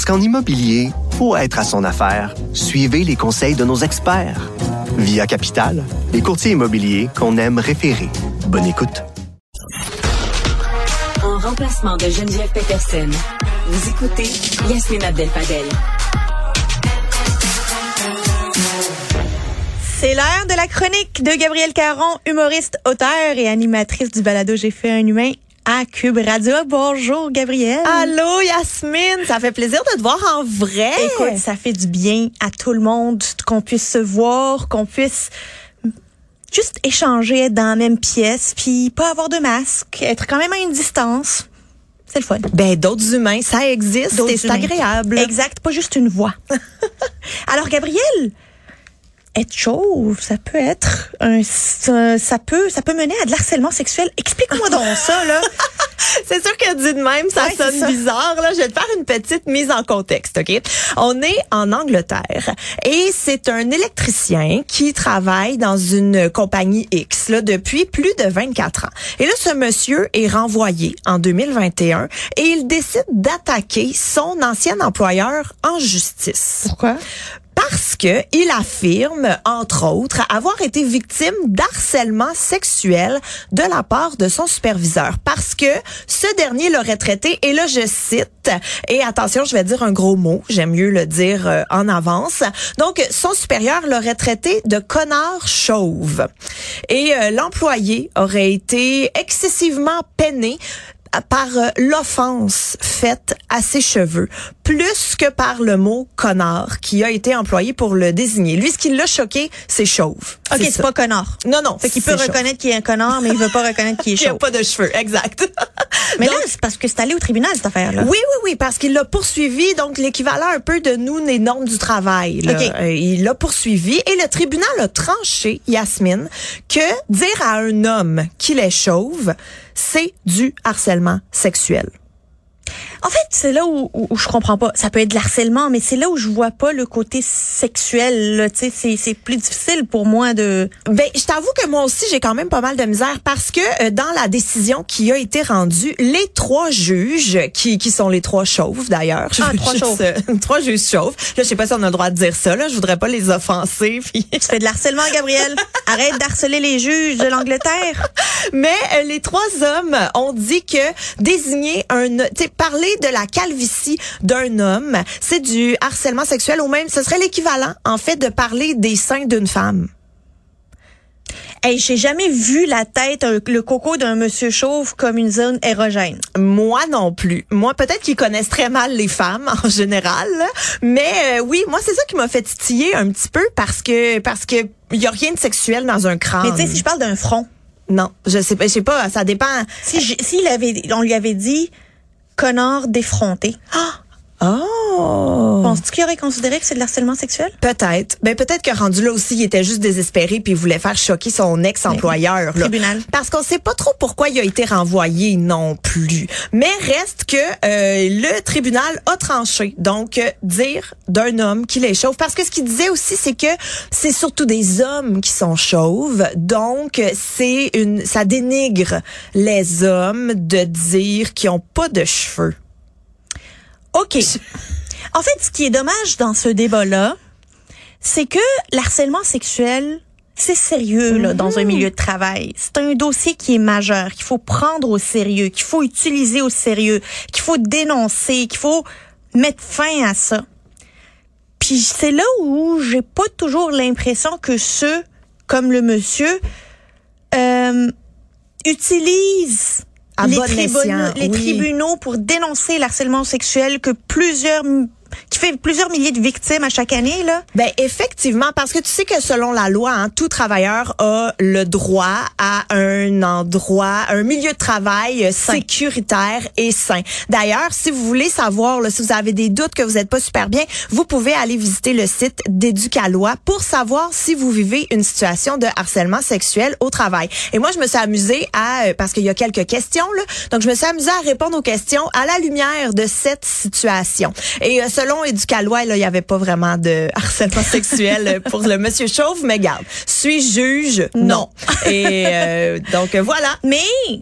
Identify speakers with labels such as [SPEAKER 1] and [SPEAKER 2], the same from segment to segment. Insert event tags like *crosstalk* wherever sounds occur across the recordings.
[SPEAKER 1] Parce qu'en immobilier, pour être à son affaire, suivez les conseils de nos experts. Via Capital, les courtiers immobiliers qu'on aime référer. Bonne écoute.
[SPEAKER 2] En remplacement de Geneviève Peterson, vous écoutez Yasmine Abdel-Fadel.
[SPEAKER 3] C'est l'heure de la chronique de Gabrielle Caron, humoriste, auteur et animatrice du balado J'ai fait un humain à Cube Radio. Bonjour Gabrielle.
[SPEAKER 4] Allô Yasmine, ça fait plaisir de te voir en vrai.
[SPEAKER 3] Écoute, ça fait du bien à tout le monde qu'on puisse se voir, qu'on puisse juste échanger, être dans la même pièce, puis pas avoir de masque, être quand même à une distance. C'est le fun.
[SPEAKER 4] Ben d'autres humains, ça existe et c'est agréable.
[SPEAKER 3] Exact, pas juste une voix. *laughs* Alors Gabrielle, être chauve, ça peut être un, ça, ça peut, ça peut mener à de l'harcèlement sexuel. Explique-moi donc ça, là. *laughs*
[SPEAKER 4] c'est sûr que dit de même, ça
[SPEAKER 3] Ouais,
[SPEAKER 4] sonne
[SPEAKER 3] ça.
[SPEAKER 4] bizarre. Là, je vais te faire une petite mise en contexte, ok? On est en Angleterre et c'est un électricien qui travaille dans une compagnie X là depuis plus de 24 ans. Et là, ce monsieur est renvoyé en 2021 et il décide d'attaquer son ancien employeur en justice.
[SPEAKER 3] Pourquoi?
[SPEAKER 4] Parce que il affirme, entre autres, avoir été victime d'harcèlement sexuel de la part de son superviseur. Parce que ce dernier l'aurait traité, et là je cite, et attention, je vais dire un gros mot, j'aime mieux le dire euh, en avance. Donc, son supérieur l'aurait traité de connard chauve. Et euh, l'employé aurait été excessivement peiné par euh, l'offense faite à ses cheveux, plus que par le mot connard qui a été employé pour le désigner. Lui, ce qui l'a choqué, c'est chauve.
[SPEAKER 3] Ok, c'est pas connard.
[SPEAKER 4] Non, non.
[SPEAKER 3] Fait qu'il peut
[SPEAKER 4] chauve.
[SPEAKER 3] reconnaître qu'il est un connard, mais il veut pas reconnaître qu'il est *laughs*
[SPEAKER 4] Qu'il a
[SPEAKER 3] chauve.
[SPEAKER 4] pas de cheveux, exact. *laughs*
[SPEAKER 3] Mais
[SPEAKER 4] Donc,
[SPEAKER 3] là, c'est parce que c'est allé au tribunal, cette affaire-là.
[SPEAKER 4] oui, oui, oui, parce qu'il l'a poursuivi, donc l'équivalent un peu de nous, les normes du travail. là.
[SPEAKER 3] OK.
[SPEAKER 4] Euh, il l'a poursuivi et le tribunal a tranché, Yasmine, que dire à un homme qu'il est chauve, c'est du harcèlement sexuel.
[SPEAKER 3] En fait, c'est là où, où, où je comprends pas. Ça peut être de l'harcèlement, mais c'est là où je vois pas le côté sexuel. Tu sais, c'est c'est plus difficile pour moi de.
[SPEAKER 4] Ben, je t'avoue que moi aussi, j'ai quand même pas mal de misère parce que euh, dans la décision qui a été rendue, les trois juges, qui, qui sont les trois chauves d'ailleurs,
[SPEAKER 3] Ah, *laughs* trois
[SPEAKER 4] juste,
[SPEAKER 3] chauves.
[SPEAKER 4] euh, *laughs* trois juges chauves. Là, je sais pas si on a le droit de dire ça. Là, je voudrais pas les offenser. *laughs* Puis...
[SPEAKER 3] Tu fais de l'harcèlement, Gabrielle. Arrête d'harceler les juges de l'Angleterre.
[SPEAKER 4] Mais euh, les trois hommes ont dit que désigner un, tu sais, parler de la calvitie d'un homme, c'est du harcèlement sexuel ou même, ce serait l'équivalent, en fait, de parler des seins d'une femme.
[SPEAKER 3] Hey, j'ai jamais vu la tête, le coco d'un monsieur chauve comme une zone érogène.
[SPEAKER 4] Moi non plus. Moi, peut-être qu'ils connaissent très mal les femmes *laughs* en général, mais euh, oui, moi c'est ça qui m'a fait titiller un petit peu parce que parce que il y a rien de sexuel dans un crâne.
[SPEAKER 3] Mais tu sais, si je parle d'un front,
[SPEAKER 4] non, je sais pas, je sais pas, ça dépend.
[SPEAKER 3] si je- avait, on lui avait dit connard défronté,
[SPEAKER 4] Oh.
[SPEAKER 3] penses-tu qu'il aurait considéré que c'est de l'harcèlement sexuel?
[SPEAKER 4] Peut-être. Ben peut-être que rendu là aussi, il était juste désespéré puis il voulait faire choquer son ex-employeur. là.
[SPEAKER 3] Tribunal.
[SPEAKER 4] Parce qu'on sait pas trop pourquoi il a été renvoyé non plus. Mais reste que euh, le tribunal a tranché. Donc euh, dire d'un homme qu'il est chauve. Parce que ce qu'il disait aussi, c'est que c'est surtout des hommes qui sont chauves. Donc c'est une, ça dénigre les hommes de dire qu'ils ont pas de cheveux.
[SPEAKER 3] OK. En fait, ce qui est dommage dans ce débat-là, c'est que l'harcèlement sexuel, c'est sérieux là, dans un milieu de travail. C'est un dossier qui est majeur, qu'il faut prendre au sérieux, qu'il faut utiliser au sérieux, qu'il faut dénoncer, qu'il faut mettre fin à ça. Puis c'est là où j'ai pas toujours l'impression que ceux comme le monsieur euh, utilisent
[SPEAKER 4] À
[SPEAKER 3] les,
[SPEAKER 4] bon
[SPEAKER 3] tribunaux,
[SPEAKER 4] escient,
[SPEAKER 3] les
[SPEAKER 4] oui.
[SPEAKER 3] tribunaux pour dénoncer l'harcèlement sexuel que plusieurs plusieurs milliers de victimes à chaque année, là?
[SPEAKER 4] Ben effectivement, parce que tu sais que selon la loi, hein, tout travailleur a le droit à un endroit, un milieu de travail euh, sécuritaire et sain. D'ailleurs, si vous voulez savoir, là, si vous avez des doutes que vous n'êtes pas super bien, vous pouvez aller visiter le site d'Éducalois pour savoir si vous vivez une situation de harcèlement sexuel au travail. Et moi, je me suis amusée à, euh, parce qu'il y a quelques questions, là, donc je me suis amusée à répondre aux questions à la lumière de cette situation. Et euh, selon Éducalois, là, il n'y avait pas vraiment de *laughs* harcèlement sexuel pour le monsieur chauve, mais garde, suis juge? Non. Et euh, donc voilà.
[SPEAKER 3] Mais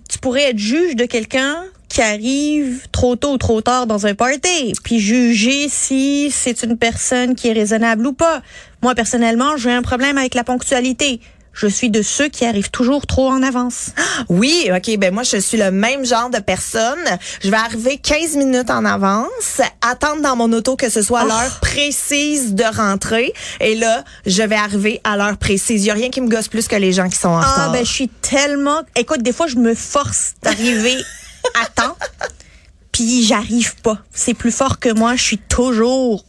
[SPEAKER 3] tu pourrais être juge de quelqu'un qui arrive trop tôt ou trop tard dans un party, puis juger si c'est une personne qui est raisonnable ou pas. Moi, personnellement, j'ai un problème avec la ponctualité. Je suis de ceux qui arrivent toujours trop en avance. *gasps*
[SPEAKER 4] Oui, OK, ben moi je suis le même genre de personne. Je vais arriver 15 minutes en avance, attendre dans mon auto que ce soit
[SPEAKER 3] Oh.
[SPEAKER 4] l'heure précise de rentrer et là, je vais arriver à l'heure précise. Il y a rien qui me gosse plus que les gens qui sont en
[SPEAKER 3] Ah
[SPEAKER 4] retard.
[SPEAKER 3] ben je suis tellement écoute des fois je me force d'arriver à temps *laughs* puis j'arrive pas. C'est plus fort que moi, je suis toujours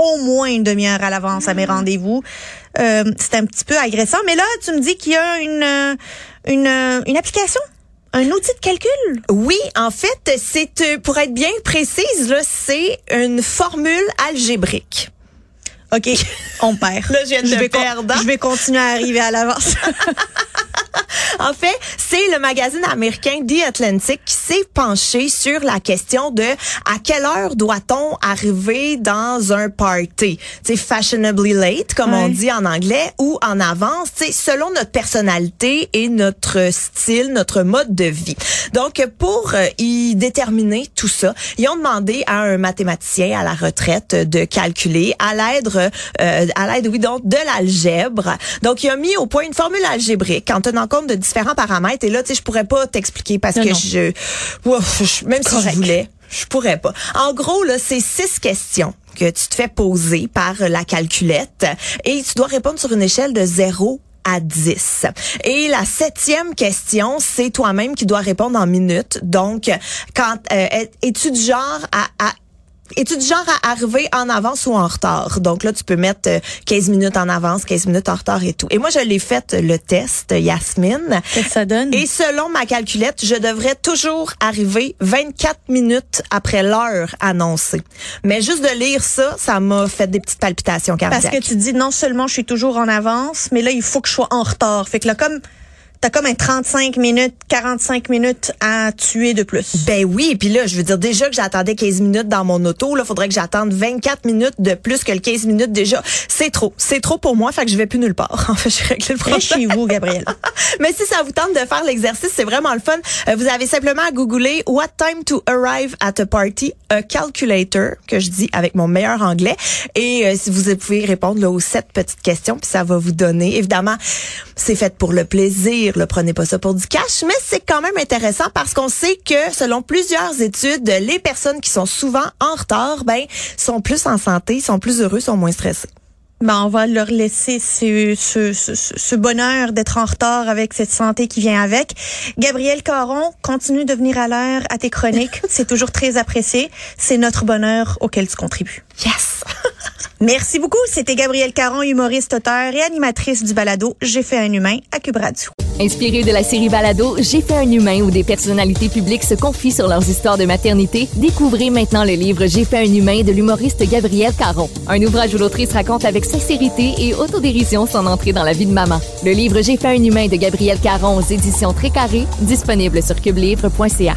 [SPEAKER 3] au moins une demi-heure à l'avance à mes rendez-vous. Euh, c'est un petit peu agressant, mais là tu me dis qu'il y a une euh, une euh, une application, un outil de calcul.
[SPEAKER 4] Oui, en fait, c'est euh, pour être bien précise là, c'est une formule algébrique.
[SPEAKER 3] OK, *laughs* on perd.
[SPEAKER 4] Là, je viens de
[SPEAKER 3] vais
[SPEAKER 4] perdre.
[SPEAKER 3] Je vais continuer à arriver à l'avance. *laughs* *laughs*
[SPEAKER 4] En fait, c'est le magazine américain The Atlantic qui s'est penché sur la question de à quelle heure doit-on arriver dans un party? C'est fashionably late comme on dit en anglais ou en avance, c'est selon notre personnalité et notre style, notre mode de vie. Donc pour euh, y déterminer tout ça, ils ont demandé à un mathématicien à la retraite de calculer à l'aide euh, à l'aide oui donc de l'algèbre. Donc il a mis au point une formule algébrique en tenant compte de différents paramètres et là tu sais je pourrais pas t'expliquer parce
[SPEAKER 3] Non,
[SPEAKER 4] que
[SPEAKER 3] non.
[SPEAKER 4] je ouf, je- même si je voulais je pourrais pas. En gros, là, c'est six questions que tu te fais poser par la calculette et tu dois répondre sur une échelle de 0 à 10. Et la septième question, c'est toi-même qui dois répondre en minutes. Donc, quand euh, es-tu du genre à, à es-tu du genre à arriver en avance ou en retard? Donc là, tu peux mettre euh, 15 minutes en avance, 15 minutes en retard et tout. Et moi, je l'ai fait le test, Yasmine.
[SPEAKER 3] Qu'est-ce que ça donne?
[SPEAKER 4] Et selon ma calculette, je devrais toujours arriver 24 minutes après l'heure annoncée. Mais juste de lire ça, ça m'a fait des petites palpitations
[SPEAKER 3] Parce
[SPEAKER 4] cardiaques.
[SPEAKER 3] que tu dis non seulement je suis toujours en avance, mais là il faut que je sois en retard. Fait que là comme t'as comme un 35 minutes, 45 minutes à tuer de plus.
[SPEAKER 4] Ben oui, puis là, je veux dire déjà que j'attendais 15 minutes dans mon auto, là, faudrait que j'attende 24 minutes de plus que le 15 minutes déjà. C'est trop, c'est trop pour moi, fait que je vais plus nulle part. *laughs* En fait, j'ai réglé le problème.
[SPEAKER 3] Chez vous, Gabriel. *laughs*
[SPEAKER 4] Mais si ça vous tente de faire l'exercice, c'est vraiment le fun. Euh, vous avez simplement à googler What time to arrive at a party, a calculator, que je dis avec mon meilleur anglais. Et euh, si vous pouvez répondre là, aux sept petites questions, puis ça va vous donner. Évidemment, c'est fait pour le plaisir. Le prenez pas ça pour du cash, mais c'est quand même intéressant parce qu'on sait que selon plusieurs études, les personnes qui sont souvent en retard, ben, sont plus en santé, sont plus heureux, sont moins stressés.
[SPEAKER 3] Ben, on va leur laisser ce, ce, ce, ce bonheur d'être en retard avec cette santé qui vient avec. Gabriel Caron, continue de venir à l'heure à tes chroniques. *laughs* C'est toujours très apprécié. C'est notre bonheur auquel tu contribues.
[SPEAKER 4] Yes! *laughs*
[SPEAKER 3] Merci beaucoup. C'était Gabrielle Caron, humoriste, auteur et animatrice du balado J'ai fait un humain à Cube Radio.
[SPEAKER 5] Inspiré de la série Balado, J'ai fait un humain où des personnalités publiques se confient sur leurs histoires de maternité, découvrez maintenant le livre J'ai fait un humain de l'humoriste Gabrielle Caron. Un ouvrage où l'autrice raconte avec sincérité et autodérision son entrée dans la vie de maman. Le livre J'ai fait un humain de Gabrielle Caron aux éditions Très Carré, disponible sur cubelivre.ca.